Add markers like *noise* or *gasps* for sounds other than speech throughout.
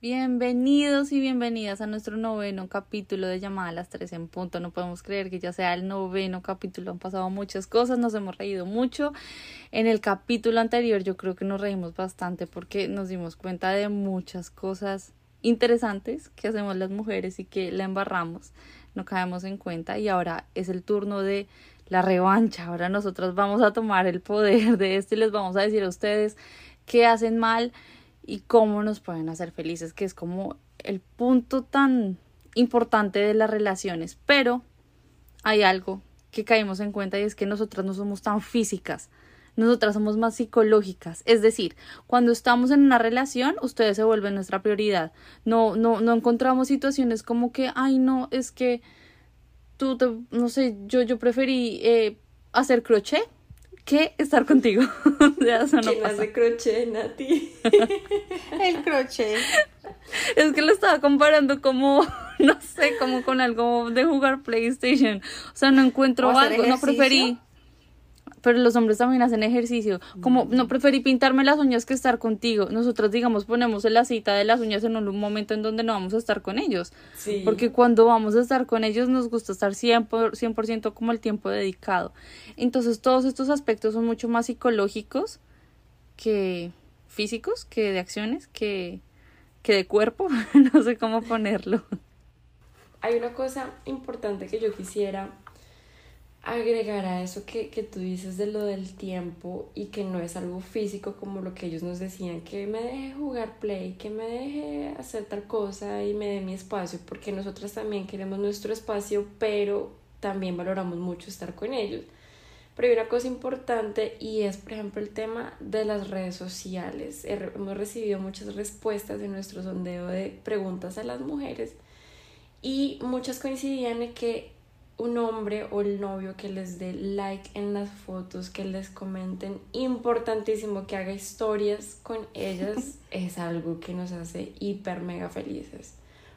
Bienvenidos y bienvenidas a nuestro noveno capítulo de Llamada a las tres en punto. No podemos creer que ya sea el noveno capítulo. Han pasado muchas cosas, nos hemos reído mucho. En el capítulo anterior yo creo que nos reímos bastante porque nos dimos cuenta de muchas cosas interesantes que hacemos las mujeres y que la embarramos, no caemos en cuenta. Y ahora es el turno de la revancha. Ahora nosotros vamos a tomar el poder de esto y les vamos a decir a ustedes qué hacen mal y cómo nos pueden hacer felices, que es como el punto tan importante de las relaciones. Pero hay algo que caímos en cuenta y es que nosotras no somos tan físicas, nosotras somos más psicológicas. Es decir, cuando estamos en una relación, ustedes se vuelven nuestra prioridad. No, no, no encontramos situaciones como que, ay, no, es que tú, te, no sé, yo, yo preferí eh, hacer crochet que estar contigo. *laughs* ya, eso no ¿Quién hace crochet, Nati? *laughs* el crochet. Es que lo estaba comparando como, *laughs* no sé, como con algo de jugar PlayStation. O sea, no encuentro algo, no preferí pero los hombres también hacen ejercicio. Como no preferí pintarme las uñas que estar contigo. Nosotros, digamos, ponemos la cita de las uñas en un momento en donde no vamos a estar con ellos. Sí. Porque cuando vamos a estar con ellos nos gusta estar 100%, 100 como el tiempo dedicado. Entonces, todos estos aspectos son mucho más psicológicos que físicos, que de acciones, que, que de cuerpo. *laughs* no sé cómo ponerlo. Hay una cosa importante que yo quisiera agregar a eso que, que tú dices de lo del tiempo y que no es algo físico como lo que ellos nos decían, que me deje jugar play, que me deje hacer tal cosa y me dé mi espacio, porque nosotras también queremos nuestro espacio, pero también valoramos mucho estar con ellos. Pero hay una cosa importante y es, por ejemplo, el tema de las redes sociales. Hemos recibido muchas respuestas en nuestro sondeo de preguntas a las mujeres y muchas coincidían en que un hombre o el novio que les dé like en las fotos, que les comenten, importantísimo que haga historias con ellas, *laughs* es algo que nos hace hiper mega felices.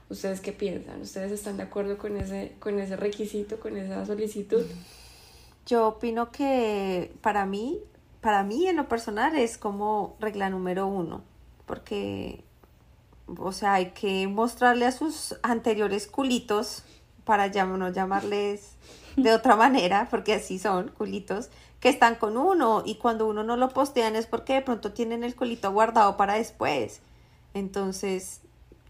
¿Ustedes qué piensan? ¿Ustedes están de acuerdo con ese, con ese requisito, con esa solicitud? Yo opino que para mí, para mí en lo personal es como regla número uno, porque, o sea, hay que mostrarle a sus anteriores culitos para no llamarles de otra manera, porque así son, culitos, que están con uno y cuando uno no lo postean es porque de pronto tienen el culito guardado para después. Entonces,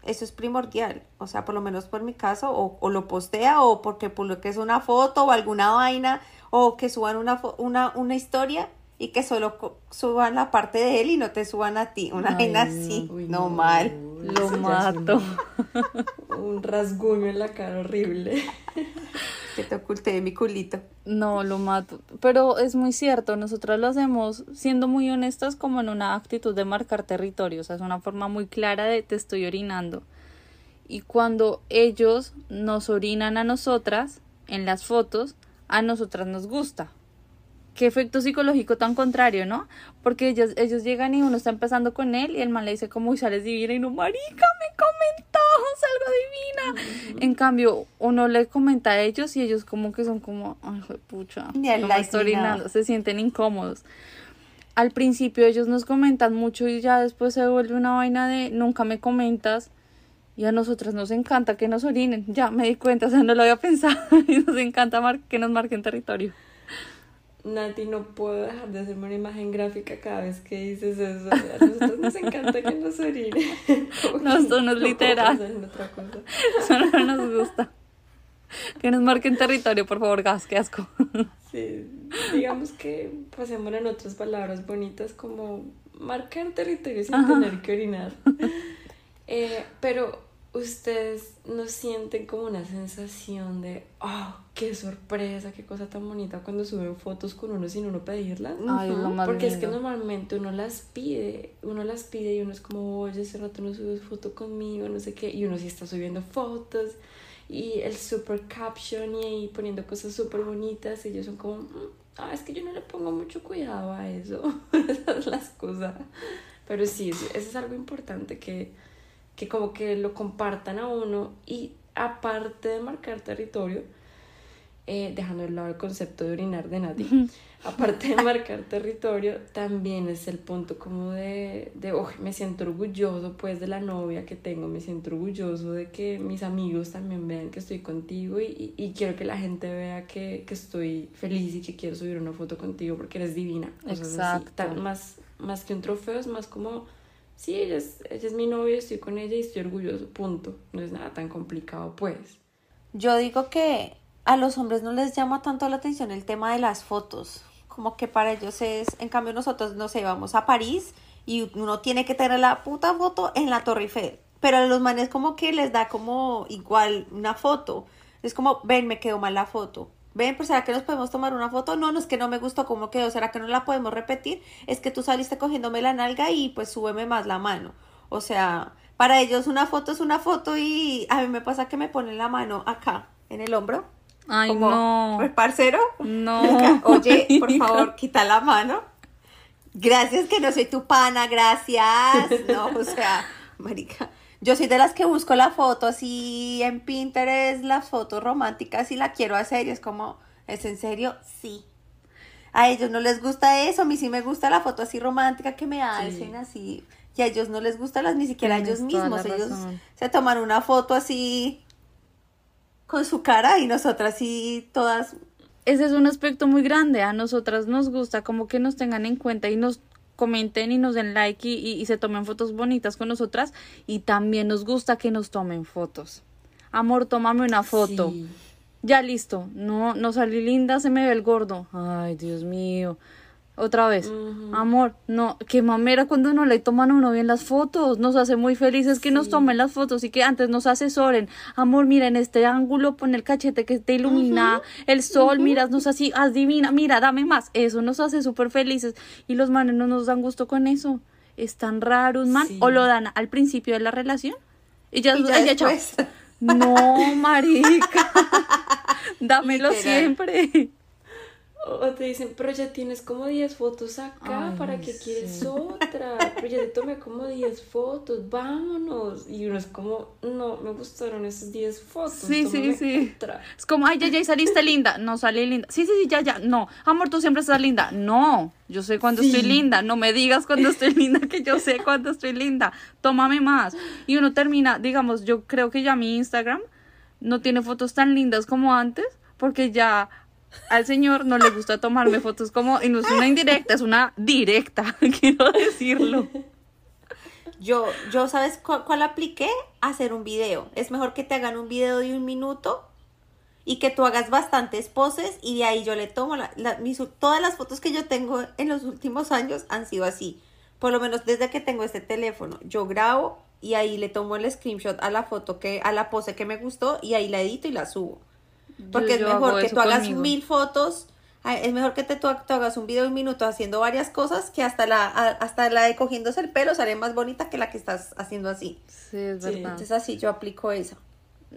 eso es primordial, o sea, por lo menos por mi caso, o, o lo postea o porque publiques una foto o alguna vaina o que suban una, una, una historia y que solo suban la parte de él y no te suban a ti. Una vaina así, no, mal. Lo mato. *laughs* Un, rasguño en la cara horrible. *laughs* Que te oculté de mi culito. No, lo mato. Pero es muy cierto, nosotras lo hacemos siendo muy honestas como en una actitud de marcar territorio. O sea, es una forma muy clara de te estoy orinando. Y cuando ellos nos orinan a nosotras en las fotos, a nosotras nos gusta qué efecto psicológico tan contrario, ¿no? Porque ellos, ellos llegan y uno está empezando con él y el man le dice como, sales divina y no, marica, me comentó, salgo divina. En cambio, uno le comenta a ellos y ellos como que son como, ay, pucha, no se sienten incómodos. Al principio ellos nos comentan mucho y ya después se vuelve una vaina de nunca me comentas. Y a nosotras nos encanta que nos orinen. Ya me di cuenta, o sea, no lo había pensado. *laughs* y nos encanta que nos marquen territorio. Nati, no puedo dejar de hacerme una imagen gráfica cada vez que dices eso. A nosotros nos encanta que nos orine. *laughs* No, esto no es literal. Eso *laughs* no nos gusta. Que nos marquen territorio, por favor, gas, qué asco. *laughs* Sí, digamos que pasemos en otras palabras bonitas como marcar territorio sin tener que orinar. Eh, pero ustedes no sienten como una sensación de, oh, qué sorpresa, qué cosa tan bonita cuando suben fotos con uno sin uno pedirlas. Ay, es Porque es que normalmente uno las pide, uno las pide y uno es como, oye, hace rato no subes foto conmigo, no sé qué, y uno sí está subiendo fotos y el super caption y ahí poniendo cosas súper bonitas y ellos son como, "Mm, ah, es que yo no le pongo mucho cuidado a eso, *laughs* esas las cosas. Pero sí, eso es algo importante que, que como que lo compartan a uno y aparte de marcar territorio, eh, dejando de lado el concepto de orinar de nadie, aparte de *laughs* marcar territorio, también es el punto como de, de "Uy, me siento orgulloso pues de la novia que tengo, me siento orgulloso de que mis amigos también vean que estoy contigo y, y, y quiero que la gente vea que, que estoy feliz y que quiero subir una foto contigo porque eres divina. Cosas así. Exacto. Tan- más, más que un trofeo, es más como, sí, ella es, ella es mi novia, estoy con ella y estoy orgulloso, punto. No es nada tan complicado pues. Yo digo que a los hombres no les llama tanto la atención el tema de las fotos. Como que para ellos es, en cambio nosotros, no sé, vamos a París y uno tiene que tener la puta foto en la Torre Eiffel. Pero a los manes como que les da como igual una foto. Es como, ven, me quedó mal la foto. Ven, pero ¿será que nos podemos tomar una foto? No, no es que no me gustó cómo quedó. ¿Será que no la podemos repetir? Es que tú saliste cogiéndome la nalga y pues súbeme más la mano. O sea, para ellos una foto es una foto y a mí me pasa que me ponen la mano acá, en el hombro. Ay, como, no. "Pues, parcero, No. *laughs* oye, por *laughs* favor, quita la mano. Gracias que no soy tu pana, gracias. No, o sea, marica. Yo soy de las que busco la foto así en Pinterest, las fotos románticas y la quiero hacer y es como, ¿es en serio? Sí. A ellos no les gusta eso, a mí sí me gusta la foto así romántica que me alcen así. Y a ellos no les gusta las ni siquiera a ellos mismos. Ellos razón. se toman una foto así con su cara y nosotras sí todas Ese es un aspecto muy grande. A nosotras nos gusta como que nos tengan en cuenta y nos comenten y nos den like y, y- y se tomen fotos bonitas con nosotras. Y también nos gusta que nos tomen fotos. Amor, tómame una foto. Sí. Ya listo. No, no salí linda, se me ve el gordo. Ay, Dios mío. Otra vez. Amor, no, qué mamera cuando no le toman a uno bien las fotos. Nos hace muy felices que nos tomen las fotos y que antes nos asesoren. Amor, mira, en este ángulo pon el cachete que te ilumina el sol, miras, nos así, haz divina, mira, dame más. Eso nos hace súper felices. Y los manes no nos dan gusto con eso. Es tan raro un man. Sí. O lo dan al principio de la relación. Y ya, y ya ay, ya, chao. después. No, marica. *laughs* Dámelo Literal. siempre. O te dicen, pero ya tienes como 10 fotos acá, Ay, ¿para qué sí. quieres otra? Pero ya te tomé como 10 fotos, vámonos. Y uno es como, no, me gustaron esas 10 fotos. Sí, sí, sí. otra". Es como, ay, ya, ya, y saliste linda. No, salí linda. Sí, sí, sí, ya, ya. No, amor, tú siempre estás linda. No, yo sé cuando estoy linda. No me digas cuando estoy linda, que yo sé cuando estoy linda. Tómame más. Y uno termina, digamos, yo creo que ya mi Instagram no tiene fotos tan lindas como antes, porque ya al señor no le gusta tomarme fotos como, y no es una indirecta, es una directa, *laughs* quiero decirlo. Yo, yo ¿sabes cuál, apliqué? Hacer un video. Es mejor que te hagan un video de un minuto y que tú hagas bastantes poses y de ahí yo le tomo la, la- mis, todas las fotos que yo tengo en los últimos años han sido así. Por lo menos desde que tengo este teléfono. Yo grabo y ahí le tomo el screenshot a la foto que, a la pose que me gustó y ahí la edito y la subo. Porque Yo- es yo mejor que tú hagas conmigo. mil fotos. Es mejor que te, tú, tú hagas un video de un minuto haciendo varias cosas que hasta la, hasta la de cogiéndose el pelo sale más bonita que la que estás haciendo así. Sí, es Sí. verdad. Entonces así yo aplico eso.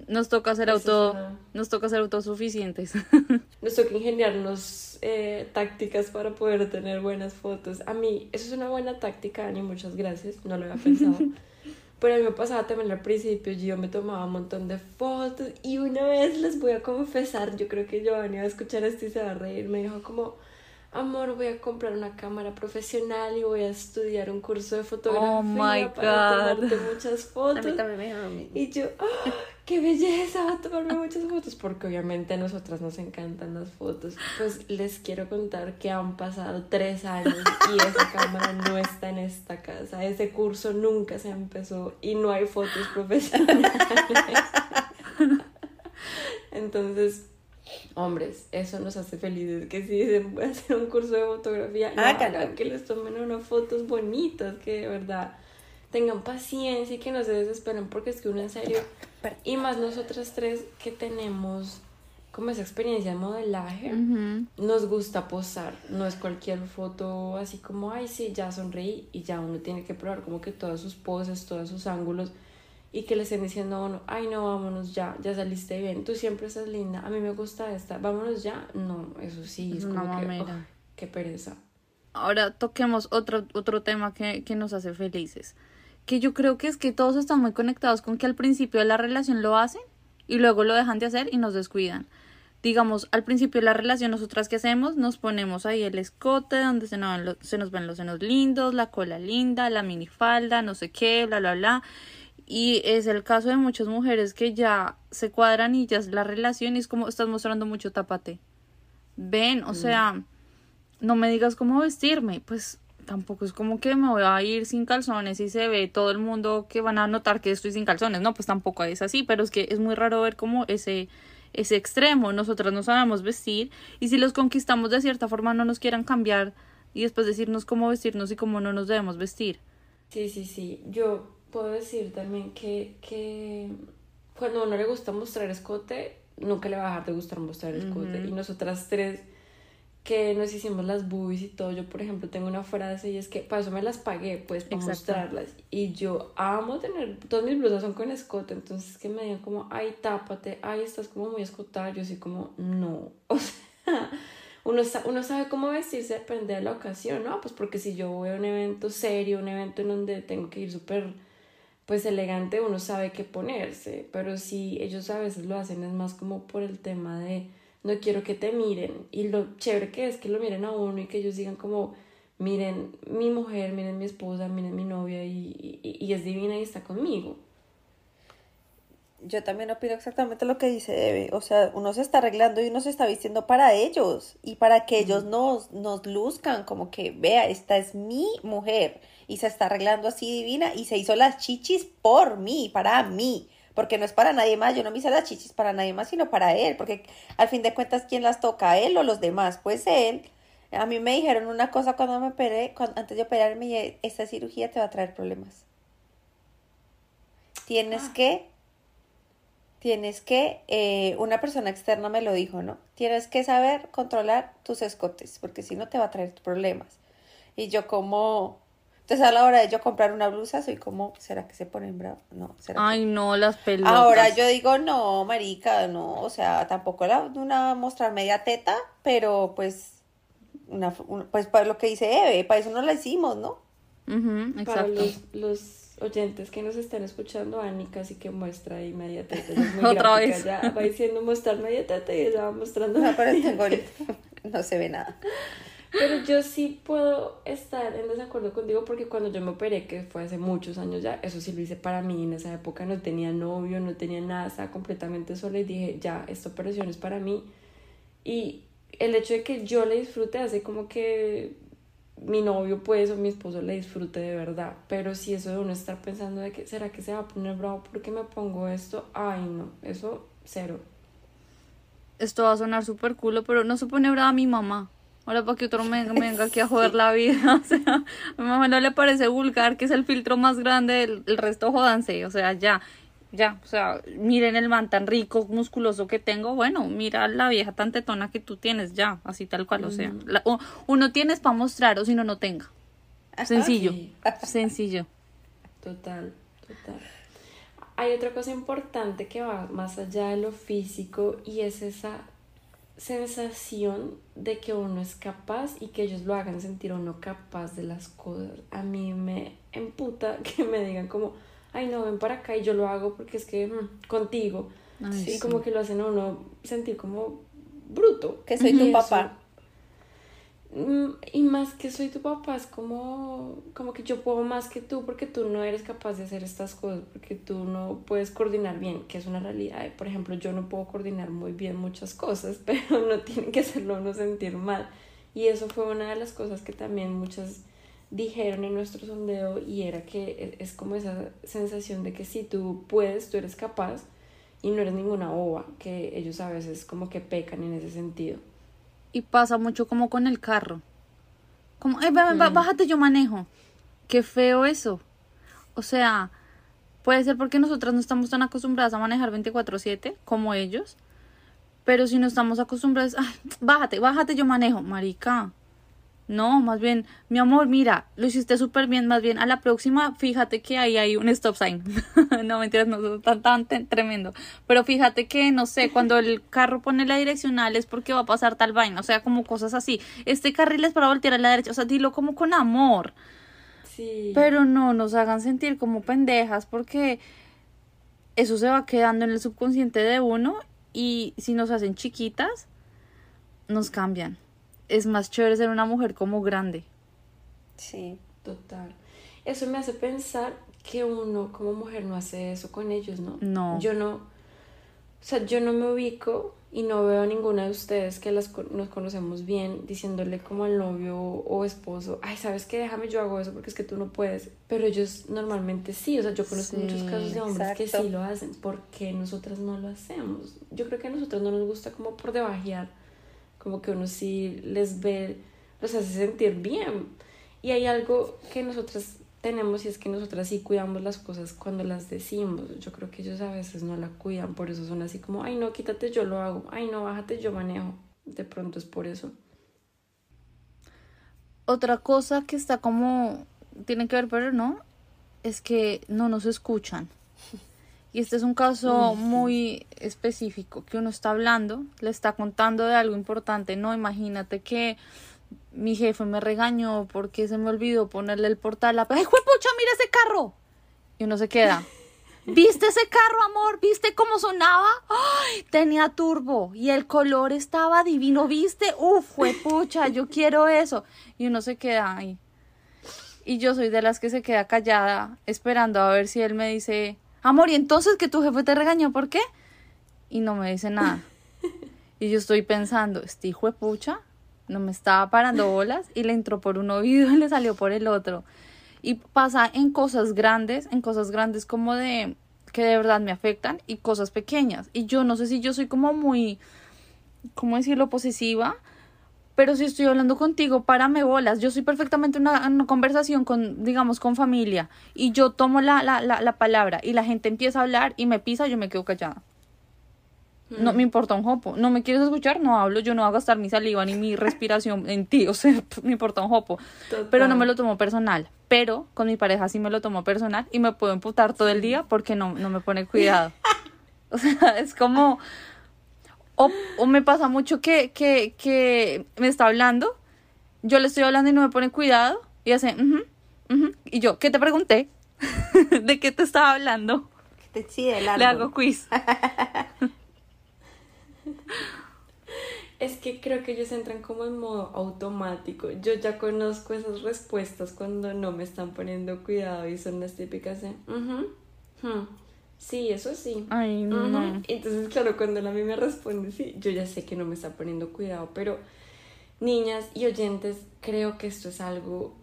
Nos toca ser auto, una- nos toca ser autosuficientes. *laughs* Nos toca ingeniarnos eh, tácticas para poder tener buenas fotos. A mí, eso es una buena táctica, Ani, muchas gracias, no lo había pensado. *laughs* Pero a mí me pasaba también al principio, yo me tomaba un montón de fotos y una vez les voy a confesar, yo creo que Giovanni va a escuchar esto y se va a reír, me dijo como, amor, voy a comprar una cámara profesional y voy a estudiar un curso de fotografía Oh my para God. tomarte muchas fotos. *laughs* A mí también me dijeron. Y yo, ¡ah! ¡qué belleza! Tomarme muchas fotos, porque obviamente a nosotras nos encantan las fotos. Pues les quiero contar que han pasado tres años y esa *laughs* cámara no está en esta casa. Ese curso nunca se empezó y no hay fotos *laughs* profesionales. Entonces, hombres, eso nos hace felices. Que si dicen, voy a hacer un curso de fotografía, no Háganlo. hagan que les tomen unas fotos bonitas, que de verdad tengan paciencia y que no se desesperen porque es que uno en serio, y más nosotras tres que tenemos como esa experiencia de modelaje, nos gusta posar, no es cualquier foto así como, ay, sí, ya sonreí y ya uno tiene que probar como que todas sus poses, todos sus ángulos y que le estén diciendo a uno, ay, no, vámonos ya, ya saliste bien, tú siempre estás linda, a mí me gusta esta, vámonos ya, no, eso sí, es como que, oh, qué pereza. Ahora toquemos otro, otro tema que, que nos hace felices, que yo creo que es que todos están muy conectados con que al principio de la relación lo hacen y luego lo dejan de hacer y nos descuidan digamos, al principio de la relación, nosotras que hacemos, nos ponemos ahí el escote donde se nos, se nos ven los senos lindos, la cola linda, la minifalda, no sé qué, bla, bla, bla. Y es el caso de muchas mujeres que ya se cuadran y ya la relación y es como estás mostrando mucho tapate. Ven, o mm. sea, no me digas cómo vestirme, pues tampoco es como que me voy a ir sin calzones y se ve todo el mundo que van a notar que estoy sin calzones, no, pues tampoco es así, pero es que es muy raro ver como ese ese extremo, nosotras no sabemos vestir y si los conquistamos de cierta forma no nos quieran cambiar y después decirnos cómo vestirnos y cómo no nos debemos vestir. Sí, sí, sí. Yo puedo decir también que, que cuando a uno le gusta mostrar escote, nunca le va a dejar de gustar mostrar escote. Y nosotras tres que nos hicimos las boobies y todo. Yo, por ejemplo, tengo una frase y es que para eso me las pagué, pues, para mostrarlas. Y yo amo tener, todas mis blusas son con escote, entonces que me digan como, ay, tápate, ay, estás como muy escotada. Yo así como, no. *laughs* O sea, uno, uno sabe cómo vestirse, depende de la ocasión, ¿no? Pues porque si yo voy a un evento serio, un evento en donde tengo que ir súper, pues, elegante, uno sabe qué ponerse. Pero si ellos a veces lo hacen es más como por el tema de no quiero que te miren. Y lo chévere que es que lo miren a uno y que ellos digan como, miren mi mujer, miren mi esposa, miren mi novia y, y, es divina y está conmigo. Yo también opino exactamente lo que dice Eve. O sea, uno se está arreglando y uno se está vistiendo para ellos y para que ellos nos, nos luzcan como que, vea, esta es mi mujer y se está arreglando así divina y se hizo las chichis por mí, para mí porque no es para nadie más, yo no me hice las chichis para nadie más, sino para él, porque al fin de cuentas, ¿quién las toca? ¿Él o los demás? Pues él. A mí me dijeron una cosa cuando me operé, antes de operarme, esta cirugía te va a traer problemas. Tienes ah. que, tienes que, eh, una persona externa me lo dijo, ¿no? Tienes que saber controlar tus escotes, porque si no te va a traer problemas. Y yo como, entonces a la hora de yo comprar una blusa soy como, ¿será que se ponen bravos? No, ¿será Ay, no, las pelotas. Ahora yo digo, no, marica, no, o sea, tampoco la, una mostrar media teta, pero pues, una, pues para lo que dice Eve, para eso no la hicimos, ¿no? exacto. Para los, oyentes que nos están escuchando, Ani casi que muestra ahí media teta. *laughs* Otra vez. Ya va diciendo mostrar media teta y ella va mostrando. No, pero tengo, no se ve nada. Pero yo sí puedo estar en desacuerdo contigo porque cuando yo me operé, que fue hace muchos años ya, eso sí lo hice para mí. En esa época no tenía novio, no tenía nada, estaba completamente sola y dije, ya, esta operación es para mí. Y el hecho de que yo le disfrute hace como que mi novio pues o mi esposo le disfrute de verdad. Pero si eso de uno estar pensando de que, ¿será que se va a poner bravo porque me pongo esto? Ay, no, eso cero. Esto va a sonar súper culo, pero no se pone brava mi mamá. Ahora para que otro me, venga aquí a *laughs* joder la vida. *laughs* O sea, a mi mamá no le parece vulgar, que es el filtro más grande, el, el resto jodanse. O sea, ya, ya. O sea, miren el man tan rico, musculoso que tengo. Bueno, mira la vieja tan tetona que tú tienes, ya, así tal cual. O sea, uno tienes para mostrar o si no, no tenga. Sencillo, sencillo. Total, total. Hay otra cosa importante que va más allá de lo físico y es esa sensación de que uno es capaz y que ellos lo hagan sentir a uno capaz de las cosas. A mí me emputa *laughs* que me digan como, ay no, ven para acá y yo lo hago porque es que mm, contigo. y como que lo hacen a uno sentir como bruto. Que soy tu papá. Mm, y más que soy tu papá, es como, como que yo puedo más que tú porque tú no eres capaz de hacer estas cosas, porque tú no puedes coordinar bien, que es una realidad. Por ejemplo, yo no puedo coordinar muy bien muchas cosas, *laughs* pero no tiene que hacerlo uno sentir mal. Y eso fue una de las cosas que también muchas dijeron en nuestro sondeo y era que e, es como esa sensación de que si tú puedes, tú eres capaz y no eres ninguna boba, que ellos a veces como que pecan en ese sentido y pasa mucho como con el carro. Como, ay, mm. bájate, yo manejo. Qué feo eso. O sea, puede ser porque nosotras no estamos tan acostumbradas a manejar 24/7 como ellos, pero si no estamos acostumbradas, ay, bájate, bájate, yo manejo, marica. No, más bien, mi amor, mira, lo hiciste súper bien, más bien, a la próxima, fíjate que ahí hay un stop sign. *laughs* no, mentiras, no tan, tan tremendo. Pero fíjate que, no sé, cuando el carro pone la direccional es porque va a pasar tal vaina, o sea, como cosas así. Este carril es para voltear a la derecha, o sea, dilo como con amor. Sí. Pero no nos hagan sentir como pendejas porque eso se va quedando en el subconsciente de uno y si nos hacen chiquitas, nos cambian. Es más chévere ser una mujer como grande. Sí. Total. Eso me hace pensar que uno como mujer no hace eso con ellos, ¿no? No. Yo no, o sea, yo no me ubico y no veo a ninguna de ustedes que las, con- nos conocemos bien diciéndole como al novio o esposo, ay, ¿sabes qué? Déjame, yo hago eso porque es que tú no puedes. Pero ellos normalmente sí, o sea, yo conozco Sí, muchos casos de hombres que sí lo hacen. ¿Por qué nosotras no lo hacemos? Yo creo que a nosotras no nos gusta como por debajear, como que uno sí les ve, los hace sentir bien. Y hay algo que nosotras tenemos y es que nosotras sí cuidamos las cosas cuando las decimos. Yo creo que ellos a veces no la cuidan, por eso son así como, ay no, quítate, yo lo hago, ay no, bájate, yo manejo. De pronto es por eso. Otra cosa que está como tiene que ver, pero no, es que no nos escuchan. Y este es un caso muy específico, que uno está hablando, le está contando de algo importante. No, imagínate que mi jefe me regañó porque se me olvidó ponerle el portal. ¡Ay, juepucha, mira ese carro! Y uno se queda. *laughs* ¿Viste ese carro, amor? ¿Viste cómo sonaba? ¡Ay! Tenía turbo y el color estaba divino, ¿viste? Uf, juepucha, yo quiero eso. Y uno se queda ahí. Y yo soy de las que se queda callada esperando a ver si él me dice, amor, ¿y entonces que tu jefe te regañó por qué? Y no me dice nada. *laughs* Y yo estoy pensando, este hijo de pucha no me estaba parando bolas y le entró por un oído y le salió por el otro. Y pasa en cosas grandes, en cosas grandes como de que de verdad me afectan y cosas pequeñas. Y yo no sé si yo soy como muy, ¿cómo decirlo?, posesiva. Pero si estoy hablando contigo, párame bolas. Yo soy perfectamente una, una conversación con, digamos, con familia. Y yo tomo la, la, la, la palabra y la gente empieza a hablar y me pisa, yo me quedo callada. No me importa un jopo. No me quieres escuchar, no hablo. Yo no voy a gastar mi saliva ni mi respiración en ti. O sea, *laughs* me importa un jopo. Pero no me lo tomo personal. Pero con mi pareja sí me lo tomo personal y me puedo emputar todo el día porque no, no me pone cuidado. *laughs* O sea, es como... O, o me pasa mucho que, que, que me está hablando, yo le estoy hablando y no me pone cuidado y hace... "Ujú, ujú", y yo, ¿qué te pregunté? *laughs* ¿De qué te estaba hablando? Que te del Le hago quiz. Es que creo que ellos entran como en modo automático. Yo ya conozco esas respuestas cuando no me están poniendo cuidado y son las típicas de, "Ujú, hmm, sí, eso sí. Ay, Ujú". no. Entonces, claro, cuando él a mí me responde, sí, yo ya sé que no me está poniendo cuidado, pero niñas y oyentes, creo que esto es algo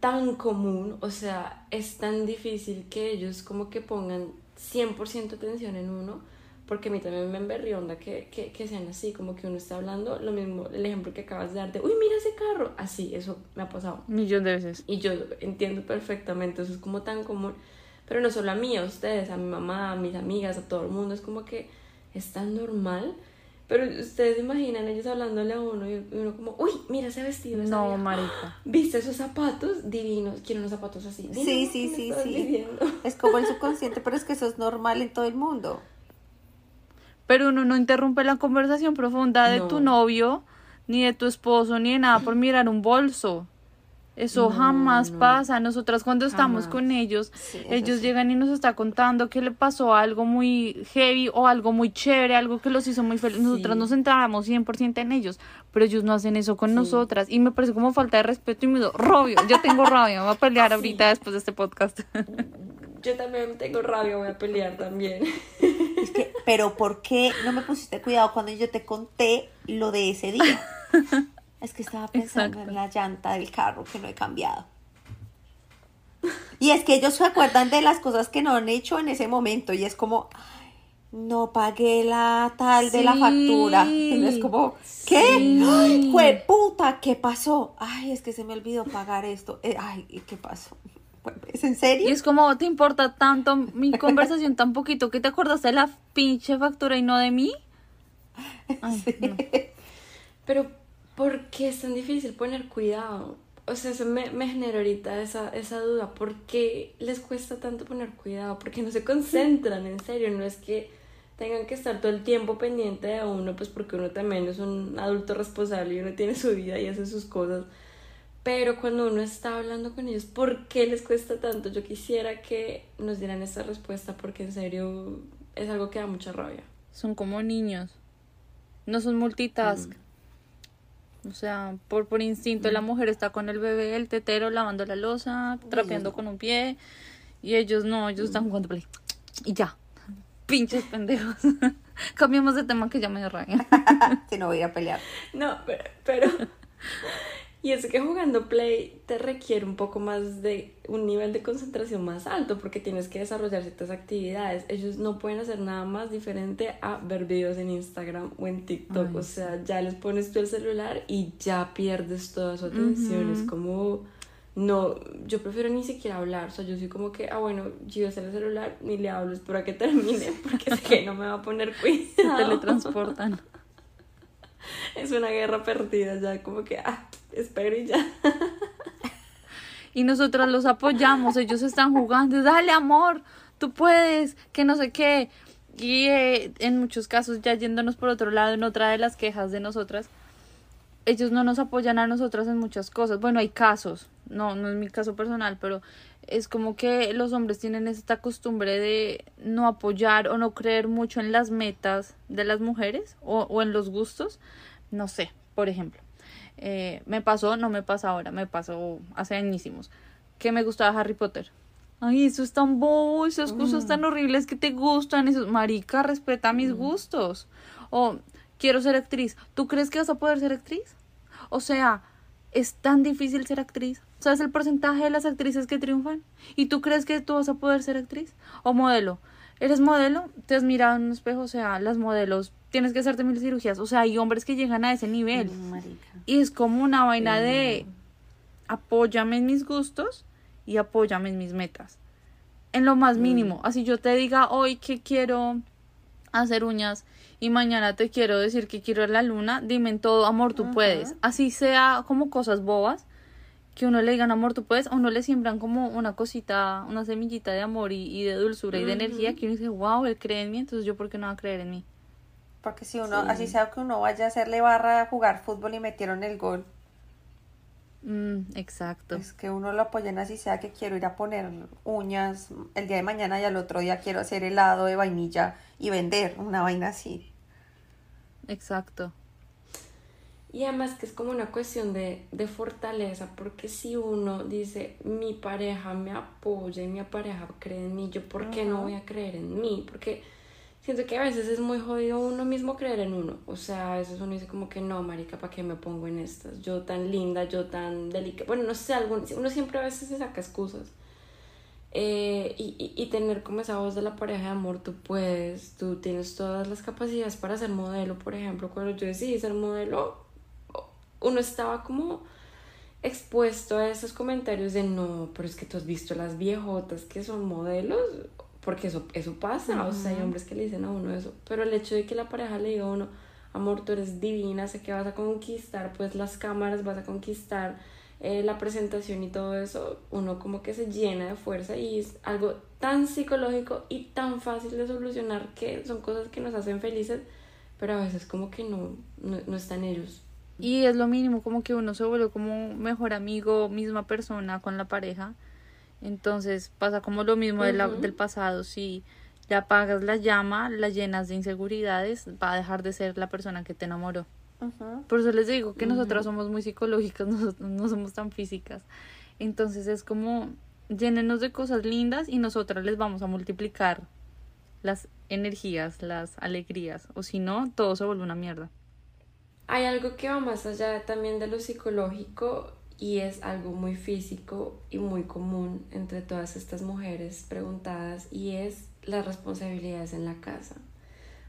tan común, o sea, es tan difícil que ellos como que pongan 100% atención en uno, porque a mí también me emberrionda que, que, que sean así, como que uno está hablando, lo mismo, el ejemplo que acabas de darte, uy, mira ese carro, así, eso me ha pasado. Millón de veces. Y yo entiendo perfectamente, eso es como tan común, pero no solo a mí, a ustedes, a mi mamá, a mis amigas, a todo el mundo, es como que es tan normal. Pero ustedes se imaginan ellos hablándole a uno y uno como, uy, mira ese vestido. esa No, marica. *gasps* ¿Viste esos zapatos divinos? Quiero unos zapatos así. Sí, ¿qué sí, sí, sí. *laughs* Es como el subconsciente, pero es que eso es normal en todo el mundo. Pero uno no interrumpe la conversación profunda de No. tu novio, ni de tu esposo, ni de nada por mirar un bolso. Eso No, jamás no. pasa. Nosotras cuando estamos Jamás. con ellos, Sí, ellos sí. llegan y nos está contando que le pasó algo muy heavy o algo muy chévere, algo que los hizo muy felices. Nosotras Sí. nos centramos 100% en ellos, pero ellos no hacen eso con Sí. nosotras. Y me parece como falta de respeto y me digo, rabia, yo tengo rabia, me voy a pelear *laughs* Sí. ahorita después de este podcast. Yo también tengo rabia, voy a pelear también. Es que, pero ¿por qué no me pusiste cuidado cuando yo te conté lo de ese día? *laughs* Es que estaba pensando Exacto. en la llanta del carro que no he cambiado. Y es que ellos se acuerdan de las cosas que no han hecho en ese momento y es como, "Ay, no pagué la tal de la Sí. factura. Y es como, ¿qué? Sí. ¡Ay, fue puta! ¿Qué pasó? Ay, es que se me olvidó pagar esto. Eh, ay, ¿y ¿qué pasó? *laughs* ¿Es en serio? Y es como, ¿te importa tanto mi conversación tan poquito que te acordaste de la pinche factura y no de mí? *laughs* Ay, no. Pero, ¿por qué es tan difícil poner cuidado? O sea, eso me, me genera ahorita esa, esa duda. ¿Por qué les cuesta tanto poner cuidado? ¿Por qué no se concentran? En serio, no es que tengan que estar todo el tiempo pendiente de uno, pues porque uno también es un adulto responsable y uno tiene su vida y hace sus cosas. Pero cuando uno está hablando con ellos, ¿por qué les cuesta tanto? Yo quisiera que nos dieran esa respuesta porque en serio es algo que da mucha rabia. Son como niños. No son multitask. O sea, por, por instinto la mujer está con el bebé, el tetero, lavando la losa, trapeando con un pie. Y ellos no, ellos están jugando play. Y ya. Pinches pendejos. *laughs* Cambiamos de tema que ya me dio rabia. *laughs* si no voy a pelear. No, pero, pero y es que jugando Play te requiere un poco más de un nivel de concentración más alto porque tienes que desarrollar ciertas actividades. Ellos no pueden hacer nada más diferente a ver videos en Instagram o en TikTok. Ay, o sea, ya les pones tú el celular y ya pierdes toda su atención. Es como, no, yo prefiero ni siquiera hablar. O sea, yo soy como que, ah, bueno, yo sé el celular, ni le hablo, espero a que termine *laughs* porque sé que no me va a poner Se cuidado. *laughs* teletransportan. *laughs* Es una guerra perdida, ya como que, ah, espero y ya. Y nosotras los apoyamos, ellos están jugando, dale amor, tú puedes, que no sé qué. Y eh, en muchos casos, ya yéndonos por otro lado, en otra de las quejas de nosotras, ellos no nos apoyan a nosotras en muchas cosas. Bueno, hay casos, no, no es mi caso personal, pero es como que los hombres tienen esta costumbre de no apoyar o no creer mucho en las metas de las mujeres o, o en los gustos. No sé, por ejemplo. Eh, me pasó, no me pasa ahora, me pasó hace añísimos, que me gustaba Harry Potter. Ay, eso es tan bobo, esas cosas tan horribles que te gustan, esos, marica, respeta mis gustos. O quiero ser actriz, ¿tú crees que vas a poder ser actriz? O sea, es tan difícil ser actriz. ¿Sabes el porcentaje de las actrices que triunfan? ¿Y tú crees que tú vas a poder ser actriz? O modelo. ¿Eres modelo? ¿Te has mirado en un espejo? O sea, las modelos, tienes que hacerte mil cirugías. O sea, hay hombres que llegan a ese nivel. Y es como una vaina de apóyame en mis gustos y apóyame en mis metas. En lo más mínimo. Así yo te diga hoy que quiero hacer uñas y mañana te quiero decir que quiero ir a la luna, dime en todo, amor, tú puedes. Así sea como cosas bobas, que uno le digan, amor, tú puedes, o uno le siembran como una cosita, una semillita de amor y, y de dulzura y de energía, que uno dice, wow, él cree en mí, entonces yo, ¿por qué no va a creer en mí? Porque si uno, así sea que uno vaya a hacerle barra a jugar fútbol y metieron el gol, Mm, exacto. es que uno lo apoyen así sea que quiero ir a poner uñas el día de mañana y al otro día quiero hacer helado de vainilla y vender una vaina así. Exacto. Y además que es como una cuestión de, de fortaleza, porque si uno dice, mi pareja me apoya y mi pareja cree en mí, yo por qué no voy a creer en mí? Porque siento que a veces es muy jodido uno mismo creer en uno. O sea, a veces uno dice como que no, marica, ¿para qué me pongo en estas? Yo tan linda, yo tan delicada. Bueno, no sé, algún, uno siempre a veces se saca excusas. Eh, y, y, y tener como esa voz de la pareja de amor, tú puedes, tú tienes todas las capacidades para ser modelo, por ejemplo, cuando yo decidí ser modelo, uno estaba como expuesto a esos comentarios de no, pero es que tú has visto las viejotas que son modelos, porque eso, eso pasa, o sea, hay hombres que le dicen a uno eso, pero el hecho de que la pareja le diga a uno, amor, tú eres divina, sé que vas a conquistar, pues las cámaras, vas a conquistar eh, la presentación y todo eso, uno como que se llena de fuerza y es algo tan psicológico y tan fácil de solucionar que son cosas que nos hacen felices, pero a veces como que no, no, no está en ellos. Y es lo mínimo, como que uno se vuelve como mejor amigo, misma persona con la pareja. Entonces pasa como lo mismo de la- Ujú. del pasado. Si le apagas la llama, la llenas de inseguridades, va a dejar de ser la persona que te enamoró. Ujú. Por eso les digo que nosotras somos muy psicológicas, *laughs* nosotros no somos tan físicas. Entonces es como llénenos de cosas lindas y nosotras les vamos a multiplicar las energías, las alegrías. O si no, todo se vuelve una mierda. Hay algo que va más allá también de lo psicológico y es algo muy físico y muy común entre todas estas mujeres preguntadas y es las responsabilidades en la casa.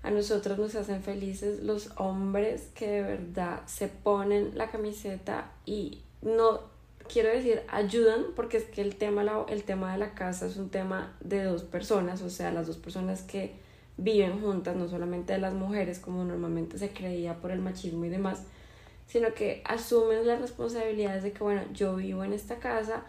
A nosotros nos hacen felices los hombres que de verdad se ponen la camiseta y no quiero decir, ayudan porque es que el tema, el tema de la casa es un tema de dos personas, o sea, las dos personas que viven juntas, no solamente de las mujeres como normalmente se creía por el machismo y demás, sino que asumen las responsabilidades de que, bueno, yo vivo en esta casa,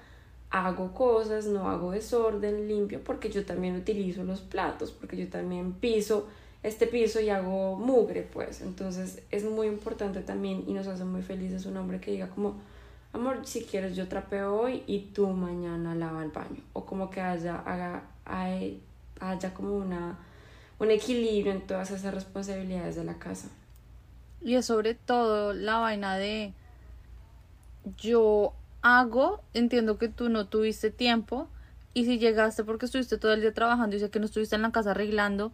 hago cosas, no hago desorden, limpio, porque yo también utilizo los platos, porque yo también piso este piso y hago mugre, pues. Entonces es muy importante también y nos hace muy felices un hombre que diga como, amor, si quieres yo trapeo hoy y tú mañana lava el baño. O como que haya, haga, haya como una, un equilibrio en todas esas responsabilidades de la casa. Y es sobre todo la vaina de yo hago, entiendo que tú no tuviste tiempo y si llegaste porque estuviste todo el día trabajando y sé que no estuviste en la casa arreglando,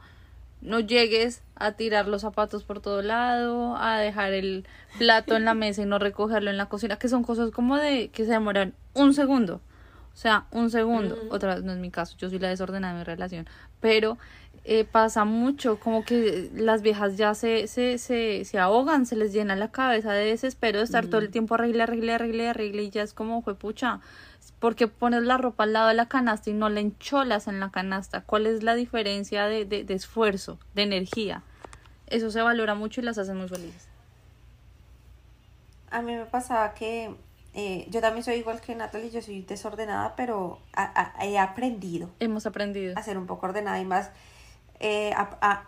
no llegues a tirar los zapatos por todo lado, a dejar el plato en la mesa y no recogerlo en la cocina, que son cosas como de que se demoran un segundo. O sea, un segundo. Otra vez no es mi caso, yo soy la desordenada de mi relación. Pero eh, pasa mucho, como que las viejas ya se, se, se, se ahogan, se les llena la cabeza de desespero de estar todo el tiempo arregle, arregle, arregle, arregle y ya es como, fue pucha, porque pones la ropa al lado de la canasta y no la encholas en la canasta. ¿Cuál es la diferencia de, de, de esfuerzo, de energía? Eso se valora mucho y las hacen muy felices. A mí me pasaba que eh, yo también soy igual que Natalie, yo soy desordenada, pero he aprendido. Hemos aprendido. A ser un poco ordenada y más eh,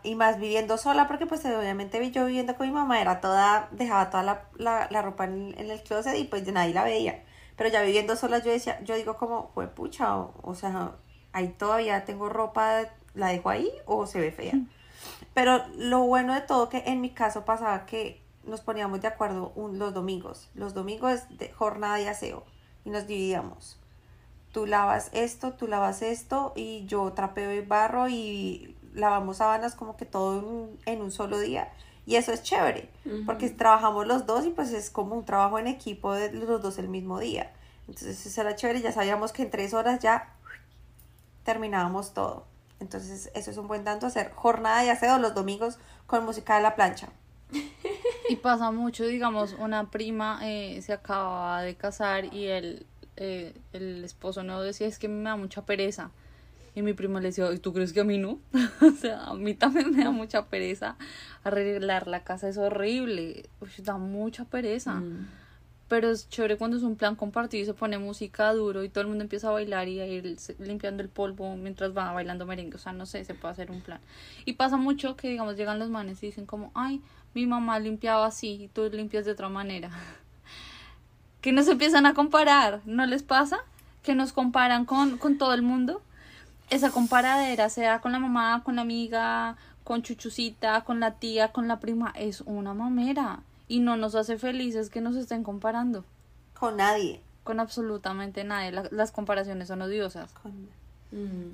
y más viviendo sola, porque pues obviamente yo viviendo con mi mamá era toda, dejaba toda la, la, la ropa en, el closet y pues nadie la veía. Pero ya viviendo sola yo decía, yo digo como, fue pucha, o, sea, ahí todavía tengo ropa, la dejo ahí o se ve fea. Pero lo bueno de todo que en mi caso pasaba que nos poníamos de acuerdo los domingos. Los domingos de jornada de aseo y nos dividíamos. Tú lavas esto, tú lavas esto y yo trapeo y barro y lavamos sábanas como que todo en, un solo día. Y eso es chévere, porque trabajamos los dos y pues es como un trabajo en equipo de los dos el mismo día. Entonces eso era chévere, ya sabíamos que en tres horas ya terminábamos todo. Entonces eso es un buen tanto hacer jornada de aseo los domingos con música de la plancha. *laughs* Y pasa mucho, digamos, una prima eh, se acaba de casar y el, eh, el esposo no decía es que me da mucha pereza y mi prima le decía, ¿y tú crees que a mí no? *laughs* o sea, a mí también me da mucha pereza. Arreglar la casa es horrible. da mucha pereza. Mm. Pero es chévere cuando es un plan compartido y se pone música duro y todo el mundo empieza a bailar y a ir limpiando el polvo mientras va bailando merengue. O sea, no sé, se puede hacer un plan. Y pasa mucho que, digamos, llegan los manes y dicen como, ay, mi mamá limpiaba así y tú limpias de otra manera. *laughs* que nos empiezan a comparar, ¿no les pasa? Que nos comparan con, con todo el mundo esa comparadera, sea con la mamá, con la amiga, con Chuchucita, con la tía, con la prima, es una mamera. Y no nos hace felices que nos estén comparando. Con nadie. Con absolutamente nadie. las comparaciones son odiosas. Mm.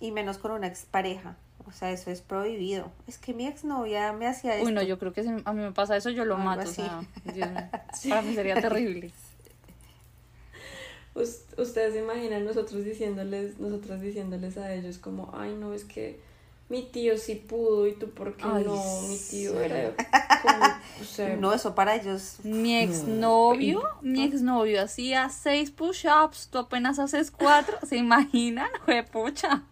Y menos con una expareja. O sea, eso es prohibido. Es que mi exnovia me hacía eso. Uy, no, yo creo que si a mí me pasa eso, yo lo mato. O sea, *laughs* Para mí sería terrible ustedes se imaginan nosotros diciéndoles, nosotros diciéndoles a ellos como, ay no, es que mi tío sí pudo y tú por qué no, mi tío era *laughs* como, no, eso para ellos. Mi exnovio, mi exnovio hacía seis push-ups, tú apenas haces cuatro, ¿se imaginan? *laughs* Fue pucha.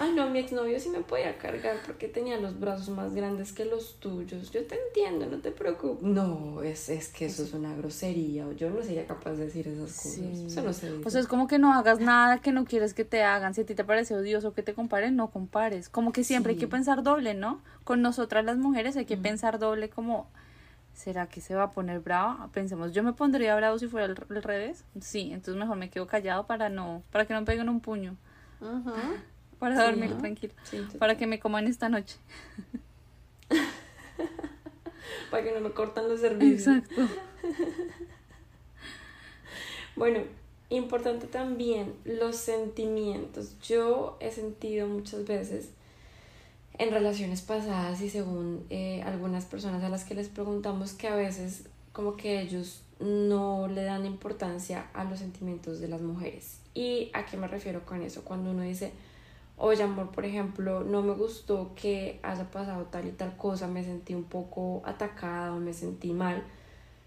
Ay no, mi exnovio sí me podía cargar porque tenía los brazos más grandes que los tuyos. Yo te entiendo, no te preocupes. No, es, es que eso es una grosería. Yo no sería capaz de decir esas cosas. Eso no se O sea, es como que no hagas nada que no quieres que te hagan. Si a ti te parece odioso que te comparen, no compares. Como que siempre hay que pensar doble, ¿no? Con nosotras las mujeres hay que pensar doble como... ¿Será que se va a poner brava? Pensemos, ¿yo me pondría bravo si fuera al, revés? Sí, entonces mejor me quedo callado para no, para que no me peguen un puño. Ajá para dormir tranquilo, para que me coman esta noche. *laughs* para que no me cortan los servicios. Exacto. *laughs* bueno, importante también los sentimientos. Yo he sentido muchas veces en relaciones pasadas y según eh, algunas personas a las que les preguntamos que a veces como que ellos no le dan importancia a los sentimientos de las mujeres. ¿Y a qué me refiero con eso? Cuando uno dice, oye amor, por ejemplo, no me gustó que haya pasado tal y tal cosa, me sentí un poco atacada o me sentí mal.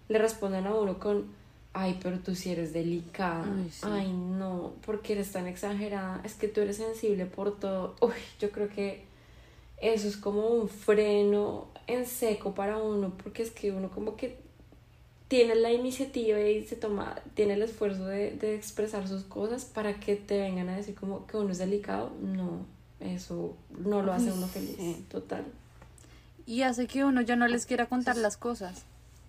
le respondan a uno con, ay, pero tú sí eres delicada, Ay, sí. ay, no, porque eres tan exagerada, es que tú eres sensible por todo. *laughs* Uy, yo creo que eso es como un freno en seco para uno, porque es que uno como que tiene la iniciativa y se toma, tiene el esfuerzo de, de expresar sus cosas para que te vengan a decir como que uno es delicado. No, eso no lo hace uno feliz, Sí. total. Y hace que uno ya no les quiera contar las cosas.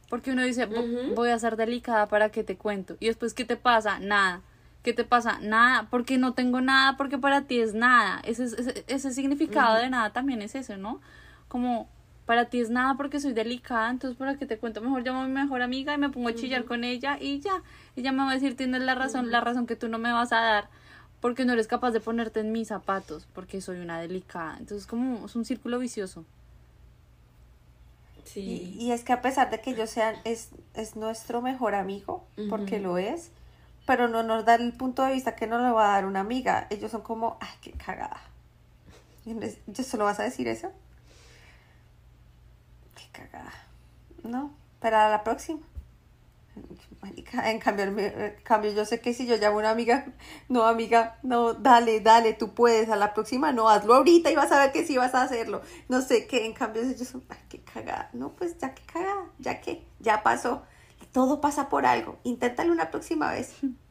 Porque uno dice, "Vo- Ujú. voy a ser delicada para que te cuento. Y después, ¿qué te pasa? Nada. ¿Qué te pasa? Nada. Porque no tengo nada, porque para ti es nada. Ese, es- ese, ese significado de nada también es eso, ¿no? Como, para ti es nada porque soy delicada, entonces para que te cuento, mejor llamo a mi mejor amiga y me pongo a chillar con ella y ya. Ella me va a decir, tienes la razón, la razón que tú no me vas a dar porque no eres capaz de ponerte en mis zapatos, porque soy una delicada. Entonces, como, es un círculo vicioso. Sí. Y, y es que a pesar de que ellos sean, es, es nuestro mejor amigo, porque lo es, pero no nos da el punto de vista que no le va a dar una amiga. Ellos son como, ay, qué cagada. Y no es- ¿Yo solo vas a decir eso? Cagada. No, para la próxima. Marica, en cambio, en cambio, yo sé que si yo llamo a una amiga, *laughs* no, amiga, no, dale, dale, tú puedes, a la próxima no, hazlo ahorita y vas a ver que sí vas a hacerlo. No sé qué, en cambio, ellos son, ay, qué cagada. No, pues ya que cagada, ya que, ya pasó. Todo pasa por algo. Inténtalo una próxima vez. *laughs*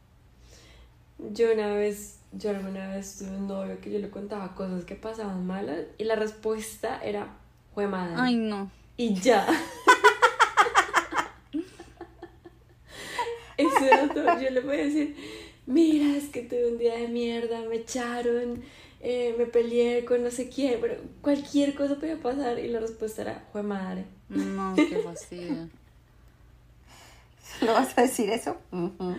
Yo una vez, yo alguna vez tuve un novio que yo le contaba cosas que pasaban malas y la respuesta era, fue madre. Ay, no. Y ya. Eso era todo. Yo le voy a decir, mira, es que tuve un día de mierda, me echaron, eh, me peleé con no sé quién, pero cualquier cosa podía pasar y la respuesta era, fue madre. No, qué fastidio. ¿Lo vas a decir eso? Ujú.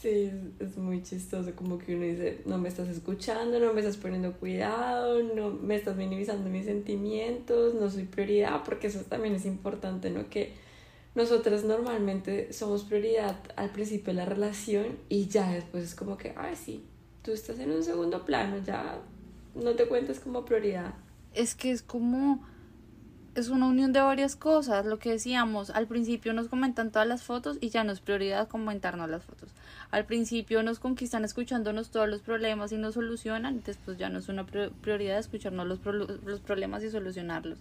Sí, es, muy chistoso, como que uno dice, no me estás escuchando, no me estás poniendo cuidado, no me estás minimizando mis sentimientos, no soy prioridad, porque eso también es importante, ¿no? Que nosotras normalmente somos prioridad al principio de la relación y ya después es como que, ay, sí, tú estás en un segundo plano, ya no te cuentas como prioridad. Es que es como es una unión de varias cosas, lo que decíamos, al principio nos comentan todas las fotos y ya no es prioridad comentarnos las fotos. Al principio nos conquistan escuchándonos todos los problemas y nos solucionan, después ya no es una pri- prioridad escucharnos los, pro- los problemas y solucionarlos.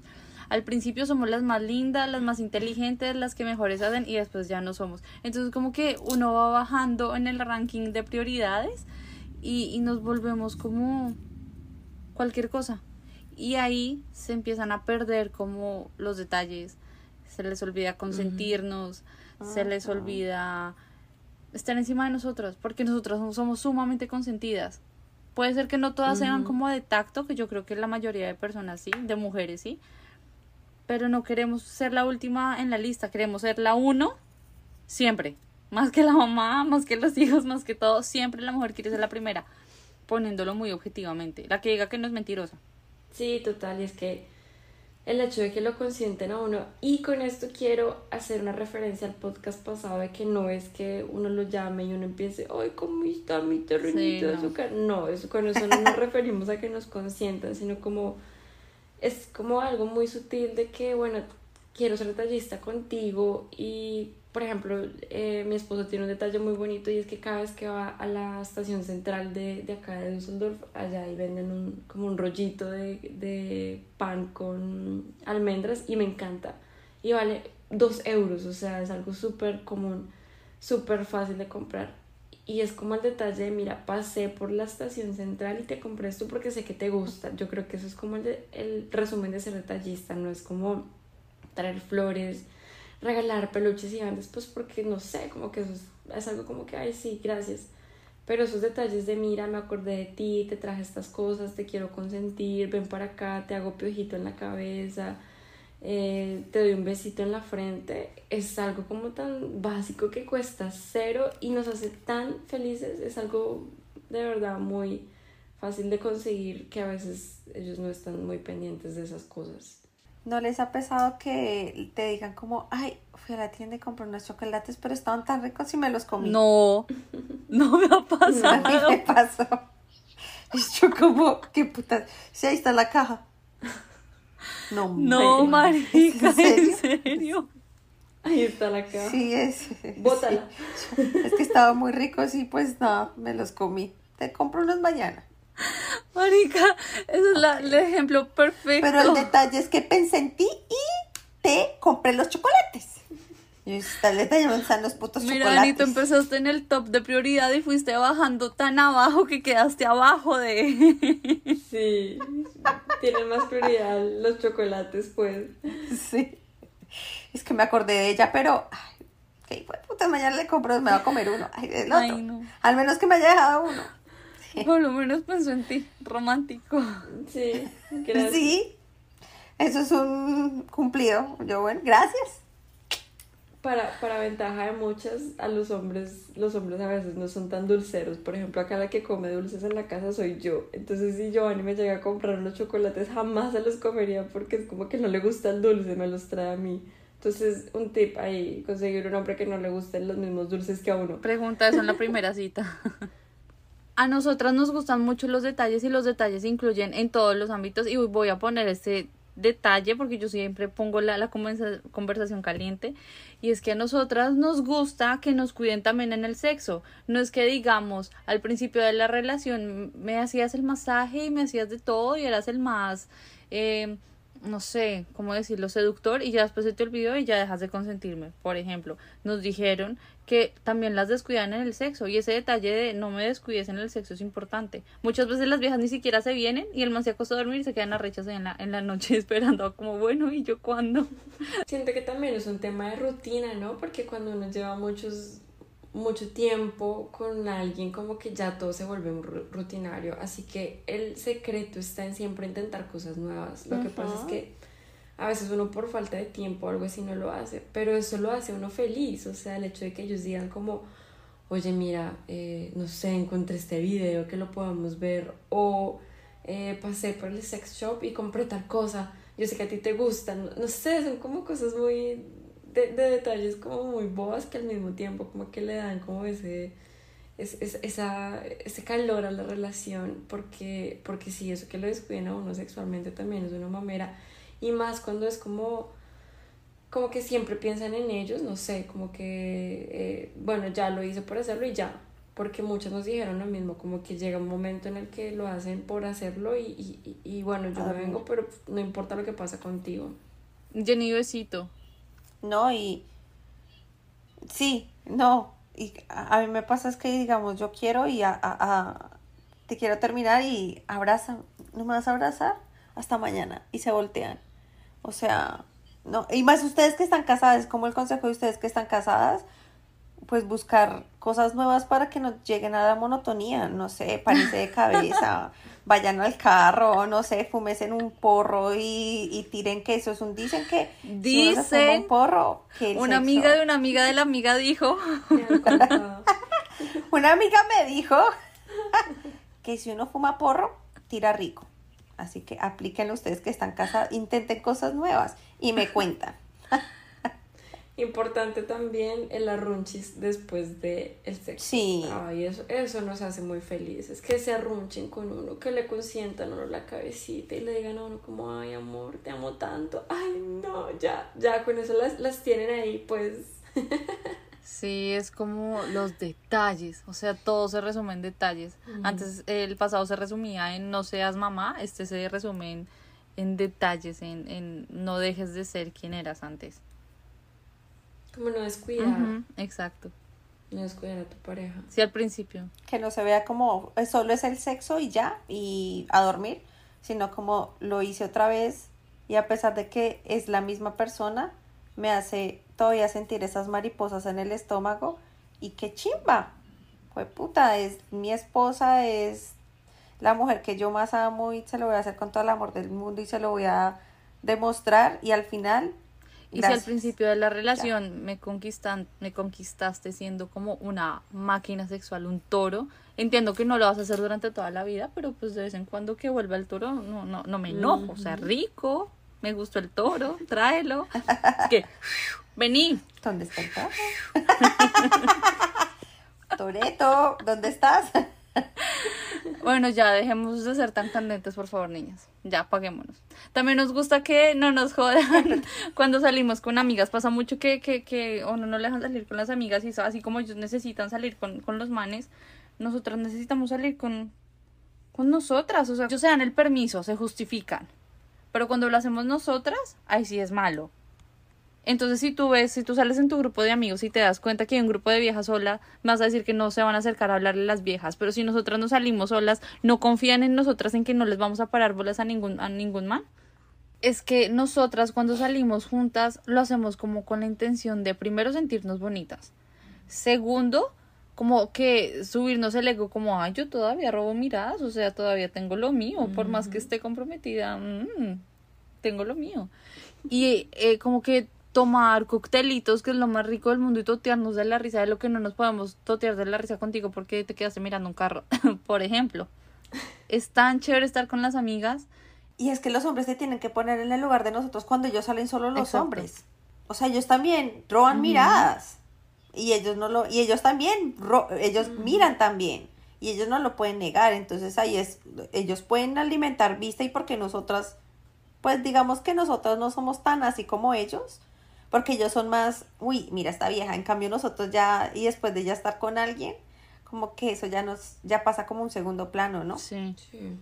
Al principio somos las más lindas, las más inteligentes, las que mejores hacen y después ya no somos. Entonces como que uno va bajando en el ranking de prioridades y, y nos volvemos como cualquier cosa. Y ahí se empiezan a perder como los detalles, se les olvida consentirnos, se les olvida estar encima de nosotros, porque nosotras no somos sumamente consentidas. Puede ser que no todas sean como de tacto, que yo creo que la mayoría de personas sí, de mujeres sí, pero no queremos ser la última en la lista, queremos ser la uno siempre, más que la mamá, más que los hijos, más que todo, siempre la mujer quiere ser la primera, poniéndolo muy objetivamente, la que diga que no es mentirosa. Sí, total, y es que el hecho de que lo consienten a uno, y con esto quiero hacer una referencia al podcast pasado de que no es que uno lo llame y uno empiece, ay, ¿cómo está mi terrenito Sí, de azúcar? No, eso, con eso no nos referimos a que nos consientan, sino como, es como algo muy sutil de que, bueno, quiero ser detallista contigo y, por ejemplo, eh, mi esposo tiene un detalle muy bonito y es que cada vez que va a la estación central de, de acá de Düsseldorf, allá ahí venden un, como un rollito de, de pan con almendras y me encanta. Y vale dos euros, o sea, es algo súper común, súper fácil de comprar. Y es como el detalle de, mira, pasé por la estación central y te compré esto porque sé que te gusta. Yo creo que eso es como el, de- el resumen de ser detallista, no es como traer flores, regalar peluches gigantes, pues porque no sé, como que eso es, es algo como que, ay, sí, gracias. Pero esos detalles de, mira, me acordé de ti, te traje estas cosas, te quiero consentir, ven para acá, te hago piojito en la cabeza, eh, te doy un besito en la frente, es algo como tan básico que cuesta cero y nos hace tan felices, es algo de verdad muy fácil de conseguir que a veces ellos no están muy pendientes de esas cosas. ¿No les ha pesado que te digan como, ay, fui a la tienda y compré unos chocolates, pero estaban tan ricos y me los comí? No, no me ha *laughs* A mí pasado. me pasó. Y yo como, qué putas, sí, ahí está la caja. No, No, marica, ¿En serio? ¿en serio? Ahí está la caja. Sí, es. Bótala. sí. Es que estaban muy ricos y pues no, me los comí. Te compro unos mañana. *laughs* Marica, ese es la- el ejemplo perfecto. Pero el detalle es que pensé en ti y te compré los chocolates. Y está el detalle, ¿dónde están los putos Mira, chocolates? Anito, empezaste en el top de prioridad y fuiste bajando tan abajo que quedaste abajo de... *laughs* Sí. Tienen más prioridad los chocolates, pues. Sí. Es que me acordé de ella, pero. Ay, qué hijo de puta, mañana le compro, me va a comer uno. Ay, el otro. Ay, no. Al menos que me haya dejado uno. Por lo menos pensó en ti, romántico. Sí. Gracias. Sí. Eso es un cumplido. Yo, bueno, gracias. Para, para ventaja de muchas, a los hombres, los hombres a veces no son tan dulceros. Por ejemplo, acá la que come dulces en la casa soy yo. Entonces, si Giovanni me llega a comprar los chocolates, jamás se los comería porque es como que no le gusta el dulce, me los trae a mí. Entonces, un tip ahí, conseguir un hombre que no le gusten los mismos dulces que a uno. Pregunta eso en la primera cita. *laughs* A nosotras nos gustan mucho los detalles y los detalles incluyen en todos los ámbitos y voy a poner este detalle porque yo siempre pongo la, la conversa- conversación caliente y es que a nosotras nos gusta que nos cuiden también en el sexo. No es que digamos al principio de la relación me hacías el masaje y me hacías de todo y eras el más... eh, no sé, cómo decirlo, seductor y ya después se te olvidó y ya dejas de consentirme. Por ejemplo, nos dijeron que también las descuidan en el sexo y ese detalle de no me descuides en el sexo es importante. Muchas veces las viejas ni siquiera se vienen y el man se acuesta a dormir y se quedan arrechas en la, en la noche *laughs* esperando como bueno y yo cuándo. *laughs* Siento que también es un tema de rutina, ¿no? Porque cuando uno lleva muchos, mucho tiempo con alguien, como que ya todo se vuelve un ru- rutinario. Así que el secreto está en siempre intentar cosas nuevas. Lo que pasa es que a veces uno por falta de tiempo o algo así no lo hace, pero eso lo hace uno feliz. O sea, el hecho de que ellos digan como, oye, mira, eh, no sé, encontré este video que lo podamos ver o eh, pasé por el sex shop y compré tal cosa. Yo sé que a ti te gustan, no, sé, son como cosas muy de, de detalles como muy bobas que al mismo tiempo como que le dan como ese es, es- esa, ese calor a la relación porque, porque sí, eso que lo descuiden a uno sexualmente también es una mamera y más cuando es como como que siempre piensan en ellos, no sé, como que, eh, bueno, ya lo hice por hacerlo y ya, porque muchos nos dijeron lo mismo, como que llega un momento en el que lo hacen por hacerlo y, y, y- y bueno, yo me vengo, pero no importa lo que pasa contigo. Jenny besito. No, y. Sí, no. Y a, a mí me pasa es que, digamos, yo quiero y a, a- a- te quiero terminar y abraza. ¿No me vas a abrazar? Hasta mañana. Y se voltean. O sea, no. Y más ustedes que están casadas, como el consejo de ustedes que están casadas, pues buscar cosas nuevas para que no lleguen a la monotonía. No sé, párense de cabeza, *laughs* vayan al carro, no sé, fúmesen un porro y, y tiren que eso es un. Dicen que si uno se fuma Dicen, un porro, que Una sexo- amiga de una amiga de la amiga dijo. *laughs* Una amiga me dijo *laughs* que si uno fuma porro, tira rico. Así que aplíquenlo ustedes que están casados, intenten cosas nuevas y me cuentan. *laughs* Importante también el arrunchis después de el sexo. Sí. Ay, eso, eso nos hace muy felices. Que se arrunchen con uno, que le consientan uno la cabecita y le digan a uno como, ay amor, te amo tanto. Ay, no, ya, ya con eso las, las tienen ahí, pues. *laughs* Sí, es como los detalles, o sea, todo se resume en detalles. Antes el pasado se resumía en no seas mamá, este se resume en, en detalles, en, en no dejes de ser quien eras antes. Como no descuidar, exacto. no descuidar a tu pareja. Sí, al principio. Que no se vea como solo es el sexo y ya, y a dormir, sino como lo hice otra vez y a pesar de que es la misma persona, me hace todavía sentir esas mariposas en el estómago y qué chimba. Fue puta, es mi esposa, es la mujer que yo más amo y se lo voy a hacer con todo el amor del mundo y se lo voy a demostrar y al final Y si al gracias. principio de la relación me conquistan, me conquistaste siendo como una máquina sexual, un toro, entiendo que no lo vas a hacer durante toda la vida, pero pues de vez en cuando que vuelva el toro, no, no, no me enojo, o sea, rico, me gustó el toro, tráelo. Que, vení, ¿Dónde está el toro? Toreto, ¿dónde estás? Bueno, ya dejemos de ser tan candentes, por favor, niñas. Ya, apaguémonos. También nos gusta que no nos jodan cuando salimos con amigas. Pasa mucho que, que, que o no, no le dejan salir con las amigas y así como ellos necesitan salir con, con los manes, nosotras necesitamos salir con, con nosotras. O sea, ellos se dan el permiso, se justifican. Pero cuando lo hacemos nosotras, ahí sí es malo. Entonces, si tú ves, si tú sales en tu grupo de amigos y te das cuenta que hay un grupo de viejas sola, vas a decir que no se van a acercar a hablarle a las viejas. Pero si nosotras no salimos solas, no confían en nosotras en que no les vamos a parar bolas a ningún, a ningún man. Es que nosotras cuando salimos juntas lo hacemos como con la intención de primero sentirnos bonitas. Segundo, como que subirnos el ego como, ay, yo todavía robo miradas, o sea, todavía tengo lo mío, por más que esté comprometida, mm, tengo lo mío. Y eh, como que tomar coctelitos, que es lo más rico del mundo, y totearnos de la risa de lo que no nos podemos totear de la risa contigo porque te quedaste mirando un carro, *laughs* por ejemplo. Es tan chévere estar con las amigas. Y es que los hombres se tienen que poner en el lugar de nosotros cuando ellos salen solo los hombres. O sea, ellos también roban miradas. Y ellos no lo, y ellos también, ellos miran también. Y ellos no lo pueden negar. Entonces ahí es, ellos pueden alimentar vista y porque nosotras, pues digamos que nosotros no somos tan así como ellos porque ellos son más, uy, mira esta vieja, en cambio nosotros ya, y después de ya estar con alguien, como que eso ya nos, ya pasa como un segundo plano, ¿no? Sí. sí.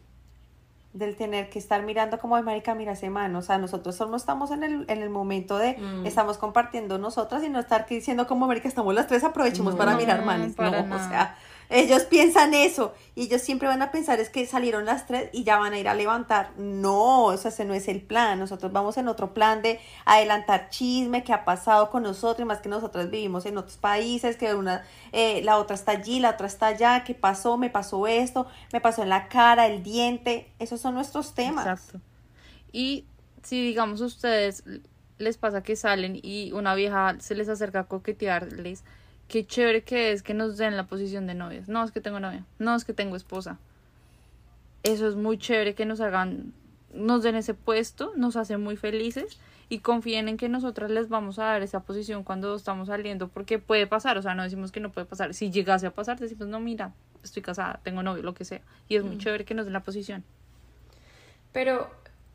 Del tener que estar mirando como de marica, mira semana, o sea, nosotros solo estamos en el, en el momento de, mm. estamos compartiendo nosotras y no estar diciendo como marica, estamos las tres, aprovechemos para mirar manes, no, o sea, ellos piensan eso y ellos siempre van a pensar es que salieron las tres y ya van a ir a levantar. No, o sea, ese no es el plan. Nosotros vamos en otro plan de adelantar chisme que ha pasado con nosotros, más que nosotros vivimos en otros países, que una, eh, la otra está allí, la otra está allá, ¿qué pasó? Me pasó esto, me pasó en la cara, el diente. Esos son nuestros temas. Exacto. Y si digamos ustedes les pasa que salen y una vieja se les acerca a coquetearles, qué chévere que es que nos den la posición de novias. No es que tengo novia, no es que tengo esposa. Eso es muy chévere que nos hagan, nos den ese puesto, nos hace muy felices y confíen en que nosotras les vamos a dar esa posición cuando estamos saliendo, porque puede pasar, o sea, no decimos que no puede pasar. Si llegase a pasar, decimos, no, mira, estoy casada, tengo novio, lo que sea. Y es muy mm. chévere que nos den la posición. Pero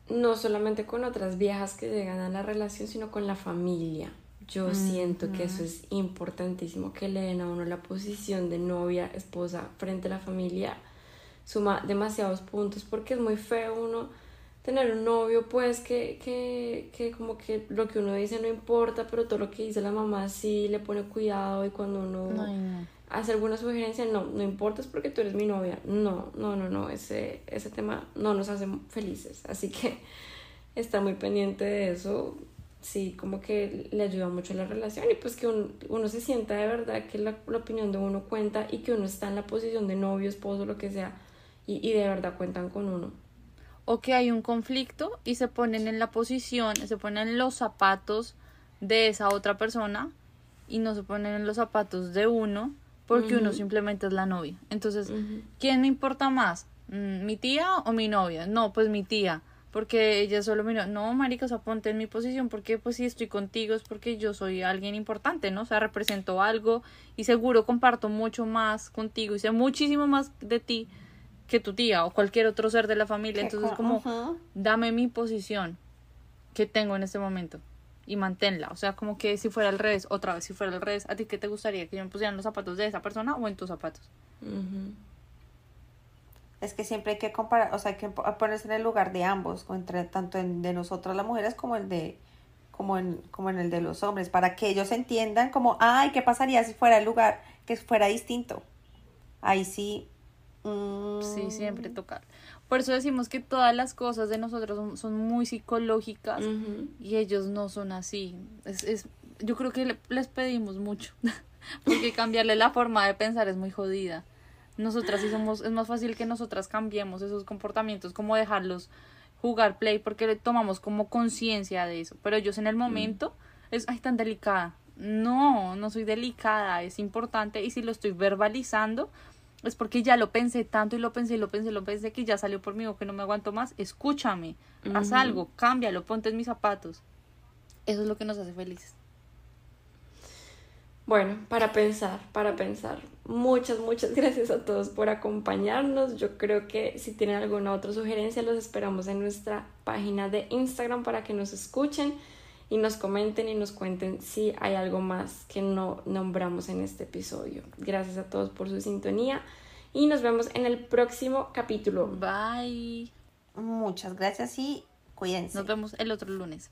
no solamente con otras viejas que llegan a la relación, sino con la familia. Yo siento que eso es importantísimo, que le den a uno la posición de novia, esposa frente a la familia, suma demasiados puntos porque es muy feo uno tener un novio pues que, que, que como que lo que uno dice no importa, pero todo lo que dice la mamá sí le pone cuidado y cuando uno hace alguna sugerencia, no, no importa, es porque tú eres mi novia. No, no, no, no, ese, ese tema no nos hace felices. Así que está muy pendiente de eso sí, como que le ayuda mucho a la relación y pues que uno, se sienta de verdad que la, opinión de uno cuenta y que uno está en la posición de novio, esposo, lo que sea, y, y de verdad cuentan con uno. O que hay un conflicto y se ponen en la posición, se ponen los zapatos de esa otra persona y no se ponen en los zapatos de uno porque uno simplemente es la novia. Entonces, ¿quién me importa más? Mm, ¿Mi tía o mi novia? No, pues mi tía porque ella solo miró, no, marica, o sea, ponte en mi posición, porque pues si estoy contigo es porque yo soy alguien importante, ¿no? O sea, represento algo y seguro comparto mucho más contigo y sé muchísimo más de ti que tu tía o cualquier otro ser de la familia. Entonces, como, dame mi posición que tengo en este momento y manténla. O sea, como que si fuera al revés, otra vez, si fuera al revés, ¿a ti qué te gustaría? ¿Que yo me pusiera en los zapatos de esa persona o en tus zapatos? es que siempre hay que comparar, o sea, hay que ponerse en el lugar de ambos, entre tanto en, de nosotras las mujeres como el de como en, como en el de los hombres, para que ellos entiendan como, ay, ¿qué pasaría si fuera el lugar que fuera distinto? Ahí sí. Sí, siempre mm. tocar. Por eso decimos que todas las cosas de nosotros son, muy psicológicas y ellos no son así. Es, es, yo creo que les pedimos mucho, *laughs* porque cambiarle la forma de pensar es muy jodida nosotras sí somos, es más fácil que nosotras cambiemos esos comportamientos, como dejarlos jugar play, porque le tomamos como conciencia de eso. Pero ellos en el mm. momento es, ay, tan delicada. No, no soy delicada, es importante y si lo estoy verbalizando es porque ya lo pensé tanto y lo pensé y lo pensé, lo pensé que ya salió por mí o que no me aguanto más. Escúchame, haz algo, cámbialo, ponte en mis zapatos. Eso es lo que nos hace felices. Bueno, para pensar, para pensar. Muchas, muchas *laughs* gracias a todos por acompañarnos. Yo creo que si tienen alguna otra sugerencia, los esperamos en nuestra página de Instagram para que nos escuchen y nos comenten y nos cuenten si hay algo más que no nombramos en este episodio. Gracias a todos por su sintonía y nos vemos en el próximo capítulo. Bye. Muchas gracias y cuídense. Nos vemos el otro lunes.